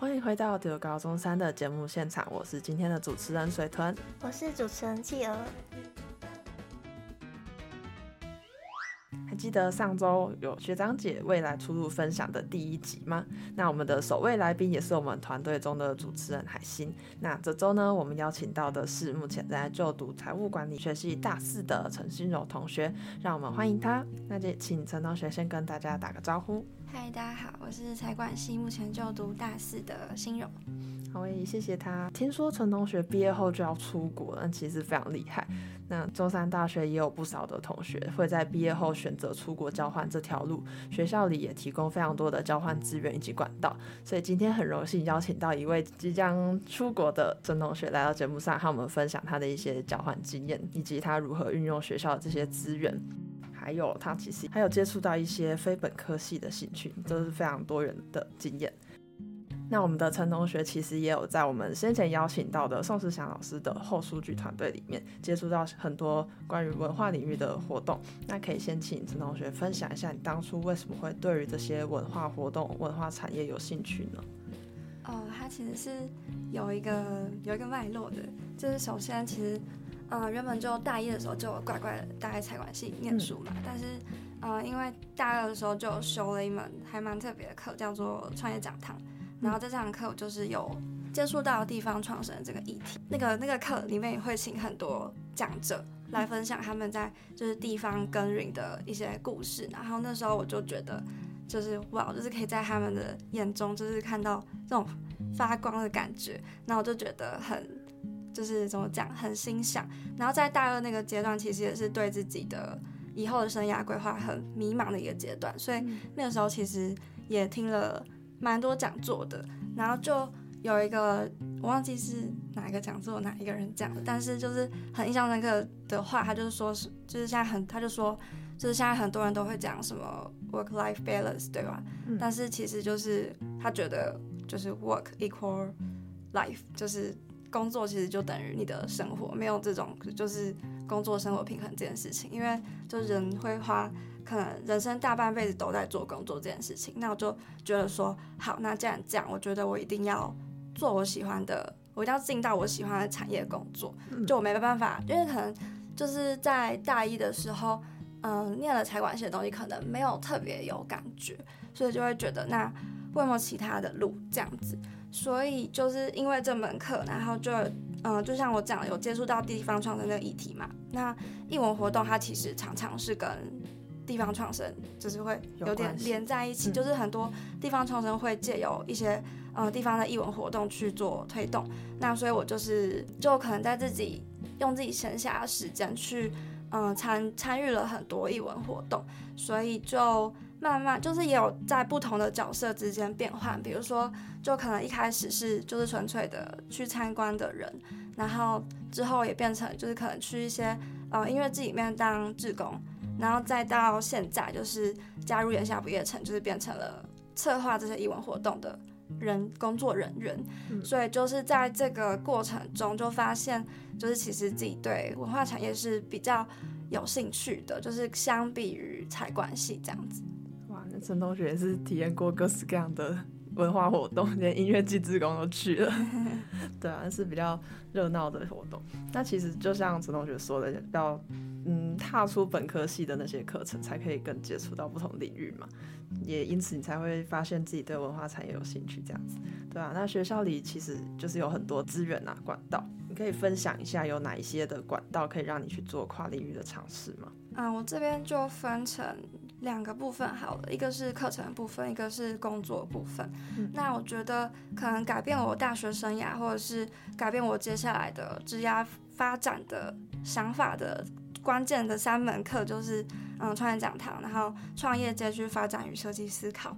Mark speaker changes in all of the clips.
Speaker 1: 欢迎回到丢高中三的节目现场，我是今天的主持人水豚，
Speaker 2: 我是主持人企鹅。
Speaker 1: 记得上周有学长姐未来出入分享的第一集吗？那我们的首位来宾也是我们团队中的主持人海星。那这周呢，我们邀请到的是目前在就读财务管理学系大四的陈心柔同学，让我们欢迎他。那就请陈同学先跟大家打个招呼。
Speaker 3: 嗨，大家好，我是财管系目前就读大四的心柔。
Speaker 1: 好，也谢谢他。听说陈同学毕业后就要出国，那其实非常厉害。那中山大学也有不少的同学会在毕业后选择出国交换这条路，学校里也提供非常多的交换资源以及管道。所以今天很荣幸邀请到一位即将出国的陈同学来到节目上，和我们分享他的一些交换经验，以及他如何运用学校的这些资源，还有他其实还有接触到一些非本科系的兴趣，这是非常多元的经验。那我们的陈同学其实也有在我们先前邀请到的宋世祥老师的后数据团队里面接触到很多关于文化领域的活动。那可以先请陈同学分享一下，你当初为什么会对于这些文化活动、文化产业有兴趣呢？
Speaker 3: 哦，它其实是有一个有一个脉络的，就是首先其实，呃，原本就大一的时候就乖乖的待在财管系念书嘛，嗯、但是，呃，因为大二的时候就修了一门还蛮特别的课，叫做创业讲堂。然后在这堂课，我就是有接触到地方创生这个议题。那个那个课里面也会请很多讲者来分享他们在就是地方耕耘的一些故事。然后那时候我就觉得，就是哇，就是可以在他们的眼中就是看到这种发光的感觉。然后我就觉得很就是怎么讲，很欣赏。然后在大二那个阶段，其实也是对自己的以后的生涯规划很迷茫的一个阶段。所以那个时候其实也听了。蛮多讲座的，然后就有一个我忘记是哪一个讲座哪一个人讲的，但是就是很印象深刻的话，他就是说是就是现在很他就说就是现在很多人都会讲什么 work life balance 对吧？嗯、但是其实就是他觉得就是 work equal life，就是工作其实就等于你的生活，没有这种就是工作生活平衡这件事情，因为就人会花。可能人生大半辈子都在做工作这件事情，那我就觉得说，好，那既然这样，我觉得我一定要做我喜欢的，我一定要进到我喜欢的产业工作。就我没办法，因为可能就是在大一的时候，嗯、呃，念了财管系的东西，可能没有特别有感觉，所以就会觉得，那为什么其他的路这样子？所以就是因为这门课，然后就，嗯、呃，就像我讲，有接触到地方创生的议题嘛。那艺文活动它其实常常是跟地方创生就是会有点连在一起，就是很多地方创生会借由一些呃地方的艺文活动去做推动。那所以我就是就可能在自己用自己闲暇的时间去嗯参参与了很多艺文活动，所以就慢慢就是也有在不同的角色之间变换。比如说，就可能一开始是就是纯粹的去参观的人，然后之后也变成就是可能去一些呃音乐剧里面当志工。然后再到现在，就是加入炎夏不夜城，就是变成了策划这些艺文活动的人工作人员。嗯、所以就是在这个过程中，就发现就是其实自己对文化产业是比较有兴趣的，就是相比于财管系这样子。
Speaker 1: 陈同学也是体验过各式各样的文化活动，连音乐祭志工都去了。对啊，是比较热闹的活动。那其实就像陈同学说的，要。嗯，踏出本科系的那些课程，才可以更接触到不同领域嘛，也因此你才会发现自己对文化产业有兴趣，这样子，对啊，那学校里其实就是有很多资源啊，管道，你可以分享一下有哪一些的管道可以让你去做跨领域的尝试吗？
Speaker 3: 嗯，我这边就分成两个部分好了，一个是课程的部分，一个是工作部分。嗯，那我觉得可能改变我大学生涯，或者是改变我接下来的职业发展的想法的。关键的三门课就是，嗯，创业讲堂，然后创业街区发展与设计思考，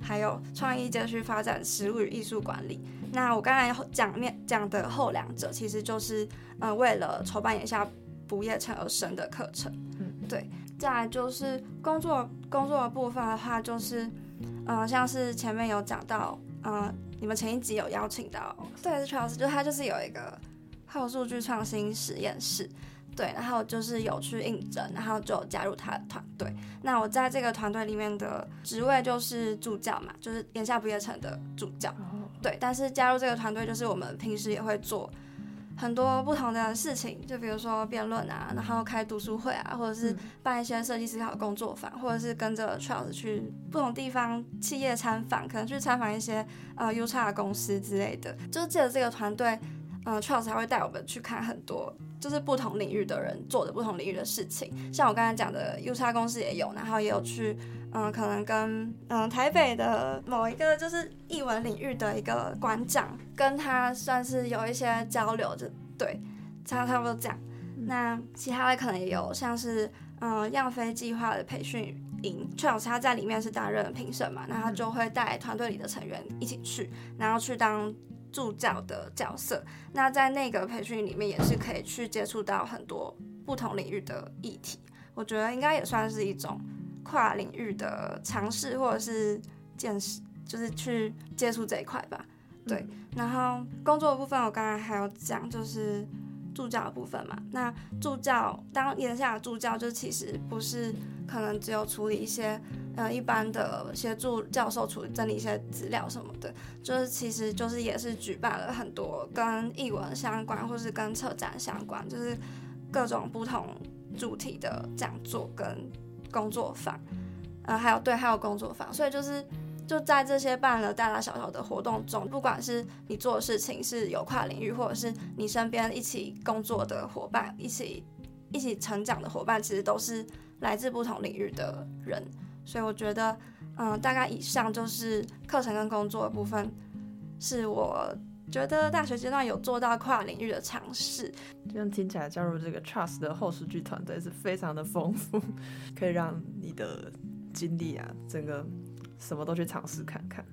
Speaker 3: 还有创意街区发展实物与艺术管理。那我刚才讲面讲的后两者，其实就是，嗯，为了筹办眼下不夜城而生的课程。嗯，对。再来就是工作工作的部分的话，就是，呃，像是前面有讲到，呃，你们前一集有邀请到，对，是崔老师，就他就是有一个后数据创新实验室。对，然后就是有去应征，然后就加入他的团队。那我在这个团队里面的职位就是助教嘛，就是眼下不夜城的助教。对，但是加入这个团队，就是我们平时也会做很多不同的事情，就比如说辩论啊，然后开读书会啊，或者是办一些设计思考工作坊，或者是跟着 Charles 去不同地方企业参访，可能去参访一些呃 U 叉公司之类的。就是借着这个团队，呃，Charles 还会带我们去看很多。就是不同领域的人做的不同领域的事情，像我刚才讲的 U 叉公司也有，然后也有去，嗯，可能跟嗯台北的某一个就是艺文领域的一个馆长，跟他算是有一些交流，就对，差差不多这样。那其他的可能也有，像是嗯样飞计划的培训营，Charles 他在里面是担任评审嘛，那他就会带团队里的成员一起去，然后去当。助教的角色，那在那个培训里面也是可以去接触到很多不同领域的议题，我觉得应该也算是一种跨领域的尝试或者是见识，就是去接触这一块吧。对，然后工作的部分我刚才还有讲，就是助教的部分嘛。那助教当眼下的助教，就其实不是可能只有处理一些。呃，一般的协助教授处理整理一些资料什么的，就是其实就是也是举办了很多跟译文相关，或是跟策展相关，就是各种不同主题的讲座跟工作坊，呃，还有对，还有工作坊，所以就是就在这些办了大大小小的活动中，不管是你做的事情是有跨领域，或者是你身边一起工作的伙伴，一起一起成长的伙伴，其实都是来自不同领域的人。所以我觉得，嗯，大概以上就是课程跟工作的部分，是我觉得大学阶段有做到跨领域的尝试。
Speaker 1: 这样听起来，加入这个 Charles 的后视剧团队是非常的丰富，可以让你的经历啊，整个什么都去尝试看看。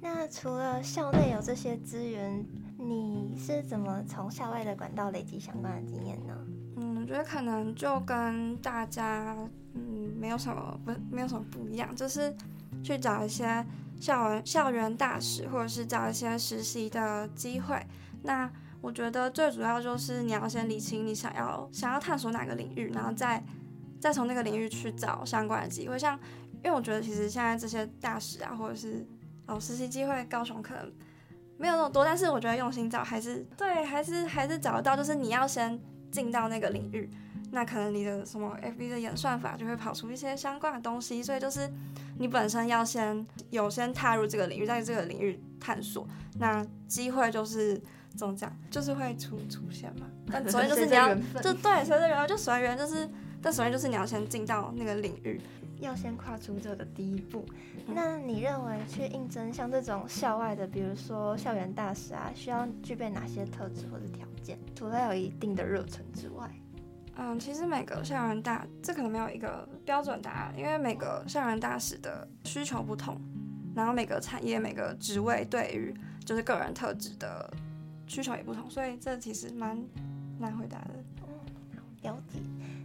Speaker 2: 那除了校内有这些资源，你是怎么从校外的管道累积相关的经验呢？
Speaker 3: 嗯，我觉得可能就跟大家。嗯，没有什么不没有什么不一样，就是去找一些校园校园大使，或者是找一些实习的机会。那我觉得最主要就是你要先理清你想要想要探索哪个领域，然后再再从那个领域去找相关的机会。像因为我觉得其实现在这些大使啊，或者是哦实习机会，高雄可能没有那么多，但是我觉得用心找还是对，还是还是找得到。就是你要先进到那个领域。那可能你的什么 FB 的演算法就会跑出一些相关的东西，所以就是你本身要先有先踏入这个领域，在这个领域探索，那机会就是怎么讲，就是会出出现嘛。但首先就是你要就对，随着缘分就随缘，就是但首先就是你要先进到那个领域，
Speaker 2: 要先跨出这个第一步。那你认为去应征像这种校外的，比如说校园大使啊，需要具备哪些特质或者条件？除了有一定的热忱之外？
Speaker 3: 嗯，其实每个校园大，这可能没有一个标准答案，因为每个校园大使的需求不同，然后每个产业、每个职位对于就是个人特质的需求也不同，所以这其实蛮难回答的。
Speaker 2: 嗯，了解。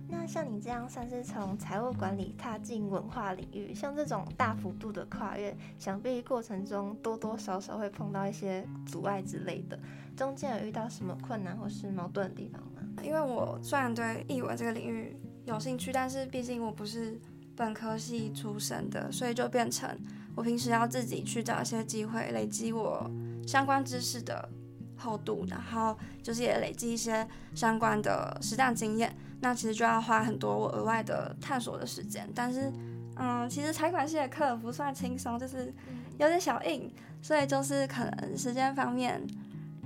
Speaker 2: 那像你这样算是从财务管理踏进文化领域，像这种大幅度的跨越，想必过程中多多少少会碰到一些阻碍之类的，中间有遇到什么困难或是矛盾的地方？
Speaker 3: 因为我虽然对译文这个领域有兴趣，但是毕竟我不是本科系出身的，所以就变成我平时要自己去找一些机会，累积我相关知识的厚度，然后就是也累积一些相关的实战经验。那其实就要花很多我额外的探索的时间。但是，嗯，其实财管系的课不算轻松，就是有点小硬，所以就是可能时间方面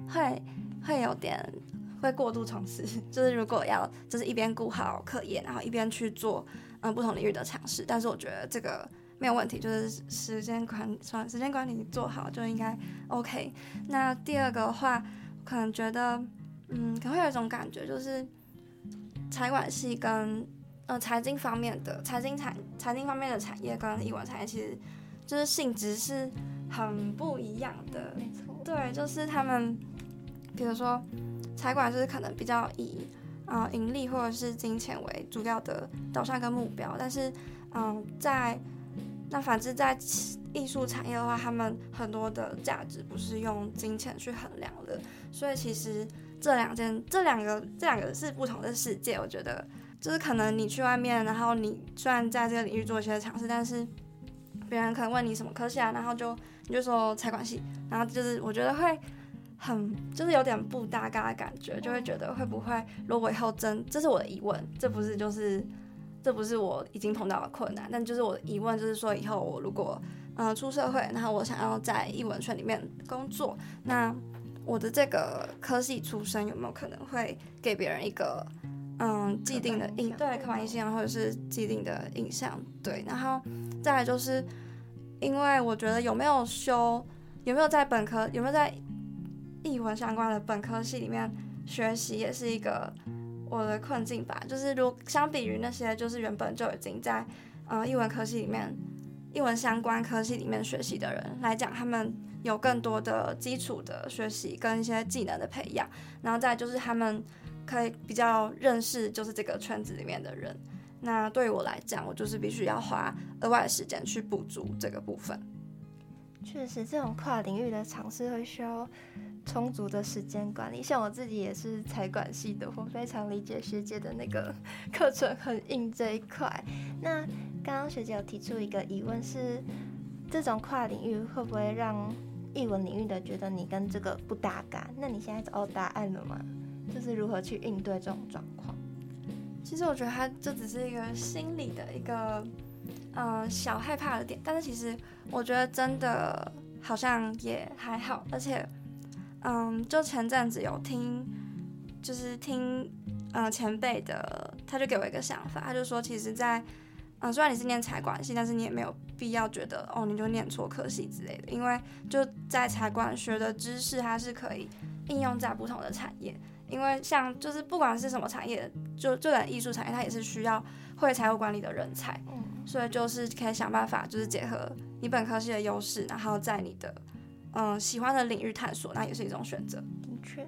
Speaker 3: 会会有点。会过度从事，就是如果要就是一边顾好课业，然后一边去做嗯不同领域的尝试，但是我觉得这个没有问题，就是时间管算时间管理做好就应该 OK。那第二个的话，可能觉得嗯可能会有一种感觉，就是财管系跟呃财经方面的财经产财经方面的产业跟艺文产业其实就是性质是很不一样的，没错，对，就是他们比如说。财管就是可能比较以啊、盈利或者是金钱为主要的导向跟目标，但是嗯、在那反之在艺术产业的话，他们很多的价值不是用金钱去衡量的，所以其实这两件这两个这两个是不同的世界。我觉得就是可能你去外面，然后你虽然在这个领域做一些尝试，但是别人可能问你什么科系啊，然后就你就说财管系，然后就是我觉得会很就是有点不搭嘎的感觉，就会觉得会不会如果以后真，这是我的疑问，这不是就是这不是我已经碰到的困难，但就是我的疑问就是说以后我如果嗯、出社会，然后我想要在艺文圈里面工作，那我的这个科系出身有没有可能会给别人一个嗯既定的印对刻板印象或者是既定的印象对，然后再来就是因为我觉得有没有修有没有在本科有没有在艺文相关的本科系里面学习也是一个我的困境吧，就是如相比于那些就是原本就已经在呃艺文科系里面艺文相关科系里面学习的人来讲，他们。有更多的基础的学习跟一些技能的培养，然后再就是他们可以比较认识就是这个圈子里面的人。那对于我来讲，我就是必须要花额外的时间去补足这个部分。
Speaker 2: 确实，这种跨领域的尝试会需要充足的时间管理。像我自己也是财管系的，我非常理解学姐的那个 课程很硬这一块。那刚刚学姐有提出一个疑问是，这种跨领域会不会让译文领域的觉得你跟这个不搭嘎，那你现在找到答案了吗？就是如何去应对这种状况？
Speaker 3: 其实我觉得它这只是一个心理的一个呃小害怕的点，但是其实我觉得真的好像也还好，而且嗯，就前阵子有听，就是听呃前辈的，他就给我一个想法，他就说其实在。嗯，虽然你是念财管系，但是你也没有必要觉得哦，你就念错科系之类的，因为就在财管学的知识，它是可以应用在不同的产业。因为像就是不管是什么产业，就就连艺术产业，它也是需要会财务管理的人才。所以就是可以想办法，就是结合你本科系的优势，然后在你的嗯喜欢的领域探索，那也是一种选择。
Speaker 2: 的确。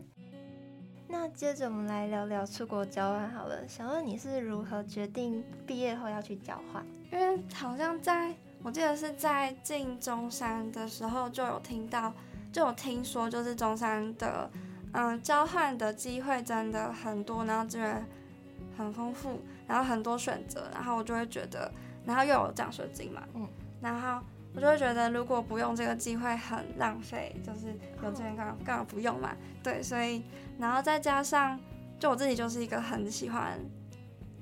Speaker 2: 那接着我们来聊聊出国交换好了。想问你是如何决定毕业后要去交换？
Speaker 3: 因为好像在我记得是在进中山的时候就有听到，就有听说，就是中山的嗯交换的机会真的很多，然后资源很丰富，然后很多选择，然后我就会觉得，然后又有奖学金嘛，嗯，然后。我就会觉得，如果不用这个机会，很浪费。就是有资源干嘛干嘛不用嘛？对，所以然后再加上，就我自己就是一个很喜欢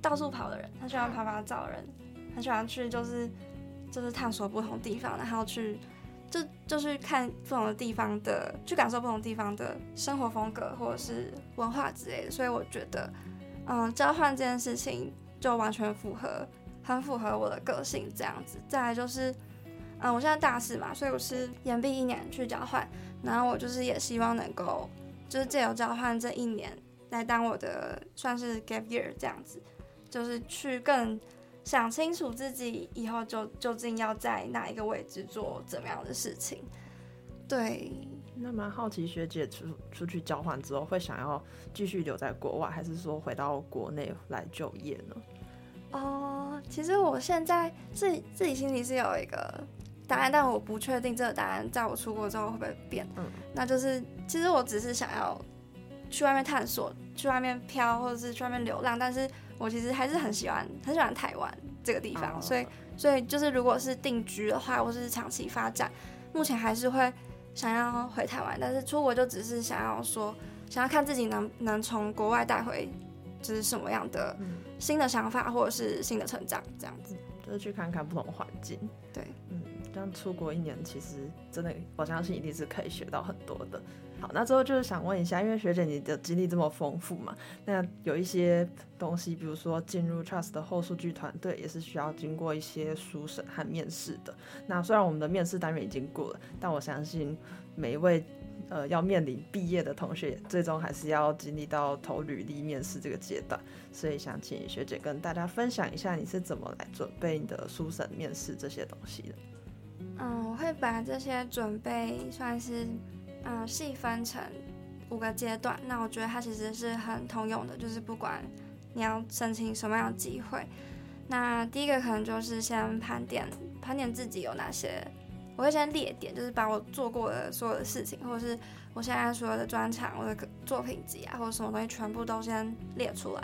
Speaker 3: 到处跑的人，很喜欢拍拍照的人，很喜欢去就是就是探索不同地方，然后去就就是看不同的地方的，去感受不同地方的生活风格或者是文化之类的。所以我觉得，嗯，交换这件事情就完全符合，很符合我的个性这样子。再来就是。嗯，我现在大四嘛，所以我是延毕一年去交换，然后我就是也希望能够，就是借由交换这一年来当我的算是 gap year 这样子，就是去更想清楚自己以后就究竟要在哪一个位置做怎么样的事情。对，
Speaker 1: 那蛮好奇学姐出出去交换之后会想要继续留在国外，还是说回到国内来就业呢？
Speaker 3: 哦，其实我现在自己自己心里是有一个。答案，但我不确定这个答案在我出国之后会不会变。嗯，那就是其实我只是想要去外面探索，去外面飘，或者是去外面流浪。但是我其实还是很喜欢很喜欢台湾这个地方，哦，所以所以就是如果是定居的话，或是长期发展，目前还是会想要回台湾。但是出国就只是想要说，想要看自己能能从国外带回就是什么样的新的想法，或者是新的成长，这样子，
Speaker 1: 就是去看看不同环境。
Speaker 3: 对，
Speaker 1: 嗯。这样出国一年，其实真的，我相信一定是可以学到很多的。好，那最后就是想问一下，因为学姐你的经历这么丰富嘛，那有一些东西，比如说进入 Trust 的后数据团队，也是需要经过一些书审和面试的。那虽然我们的面试单元已经过了，但我相信每一位呃要面临毕业的同学，最终还是要经历到投履历面试这个阶段。所以想请学姐跟大家分享一下，你是怎么来准备你的书审、面试这些东西的。
Speaker 3: 嗯，我会把这些准备算是嗯细分成五个阶段。那我觉得它其实是很通用的，就是不管你要申请什么样的机会，那第一个可能就是先盘点盘点自己有哪些，我会先列点，就是把我做过的所有的事情，或者是我现在所有的专长、我的作品集啊，或者什么东西全部都先列出来。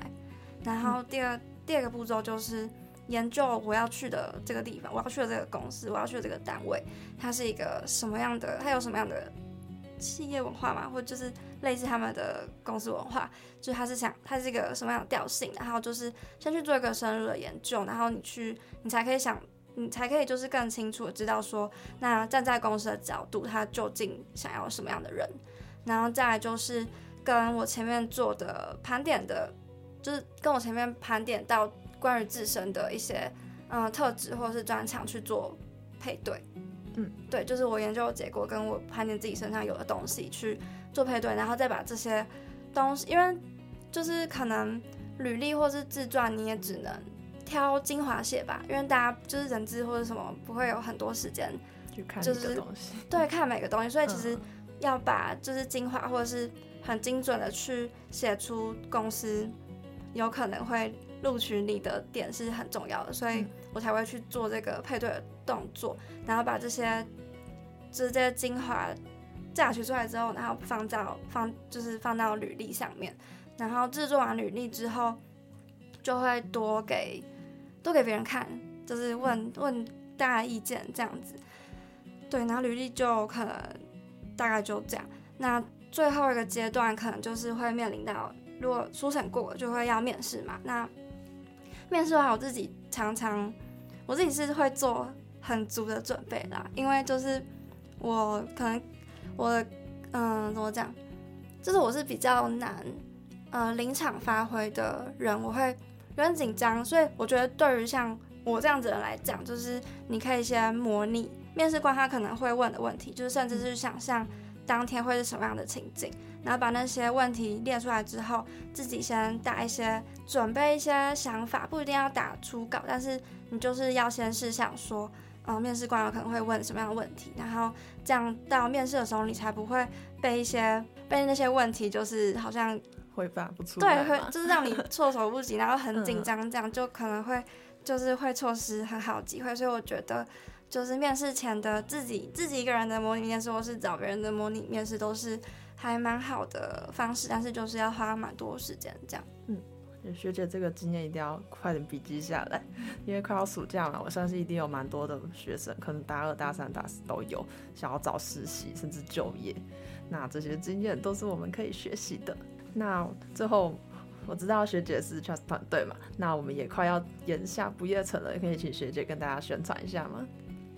Speaker 3: 然后第二、第二个步骤就是研究我要去的这个地方，我要去的这个公司，我要去的这个单位，它是一个什么样的？它有什么样的企业文化嘛？或者就是类似他们的公司文化，就是它是想它是一个什么样的调性？然后就是先去做一个深入的研究，然后你去，你才可以想，你才可以就是更清楚的知道说，那站在公司的角度，他究竟想要什么样的人？然后再来就是跟我前面做的盘点的，就是跟我前面盘点到。关于自身的一些嗯特质或者是专长去做配对，
Speaker 1: 嗯，
Speaker 3: 对，就是我研究的结果跟我盘点自己身上有的东西去做配对，然后再把这些东西，因为就是可能履历或是自传你也只能挑精华写吧，因为大家就是人资或者什么不会有很多时间
Speaker 1: 去看
Speaker 3: 就是
Speaker 1: 东西，
Speaker 3: 对，看每个东西，所以其实要把就是精华或者是很精准的去写出公司有可能会。录取你的点是很重要的，所以我才会去做这个配对的动作，然后把这些直接精华榨取出来之后，然后放到放就是放到履历上面，然后制作完履历之后，就会多给都给别人看，就是问问大家意见这样子。对，然后履历就可能大概就这样。那最后一个阶段可能就是会面临到，如果初审过了，就会要面试嘛。那面试的话，我自己常常，我自己是会做很足的准备啦，因为就是我可能我嗯、怎么讲，就是我是比较难呃临场发挥的人，我会有点紧张，所以我觉得对于像我这样子的人来讲，就是你可以先模拟面试官他可能会问的问题，就是甚至是想象当天会是什么样的情景。然后把那些问题列出来之后，自己先打一些准备一些想法，不一定要打初稿，但是你就是要先试想说，嗯，面试官有可能会问什么样的问题，然后这样到面试的时候，你才不会被一些被那些问题就是好像
Speaker 1: 回答不出来，
Speaker 3: 对，会就是让你措手不及，然后很紧张，这样就可能会就是会错失很好的机会。所以我觉得，就是面试前的自己自己一个人的模拟面试，或是找别人的模拟面试，都是。还蛮好的方式，但是就是要花蛮多时间这样。
Speaker 1: 嗯，学姐这个经验一定要快点笔记下来，因为快要暑假了，我相信一定有蛮多的学生，可能大二、大三、大四都有想要找实习甚至就业。那这些经验都是我们可以学习的。那最后我知道学姐是 Trust 团队嘛，那我们也快要延下不夜城了，可以请学姐跟大家宣传一下吗？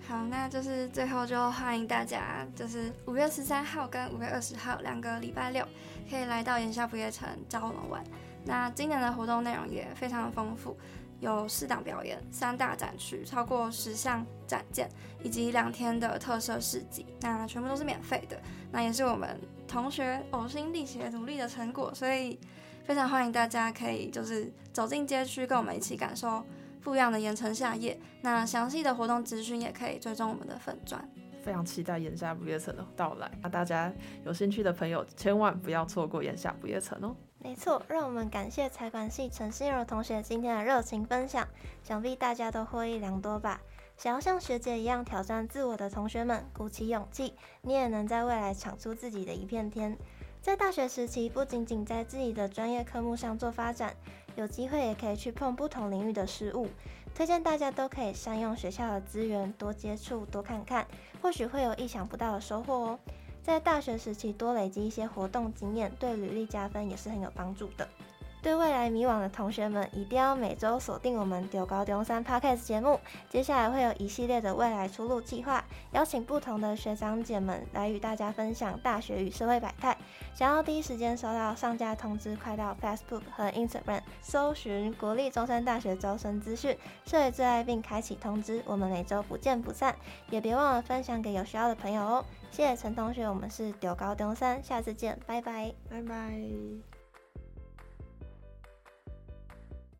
Speaker 3: 好，那就是最后就欢迎大家，就是五月十三号跟五月二十号两个礼拜六，可以来到炎夏不夜城找我们玩。那今年的活动内容也非常的丰富，有四档表演、三大展区、超过十项展件，以及两天的特色市集，那全部都是免费的。那也是我们同学呕心沥血努力的成果，所以非常欢迎大家可以就是走进街区，跟我们一起感受。不一样的盐城夏夜，那详细的活动资讯也可以追踪我们的粉专。
Speaker 1: 非常期待炎夏不夜城的到来，那大家有兴趣的朋友千万不要错过炎夏不夜城哦。
Speaker 2: 没错，让我们感谢财管系陈心柔同学今天的热情分享，想必大家都获益良多吧。想要像学姐一样挑战自我的同学们，鼓起勇气，你也能在未来闯出自己的一片天。在大学时期，不仅仅在自己的专业科目上做发展。有机会也可以去碰不同领域的事物，推荐大家都可以善用学校的资源，多接触、多看看，或许会有意想不到的收获哦。在大学时期多累积一些活动经验，对履历加分也是很有帮助的。对未来迷惘的同学们，一定要每周锁定我们中高中三 Podcast 节目。接下来会有一系列的未来出路计划，邀请不同的学长姐们来与大家分享大学与社会百态。想要第一时间收到上架通知，快到 Facebook 和 Instagram 搜寻国立中山大学招生资讯，设为最爱并开启通知。我们每周不见不散，也别忘了分享给有需要的朋友哦。谢谢陈同学，我们是中高中三，下次见，拜拜，
Speaker 1: 拜拜。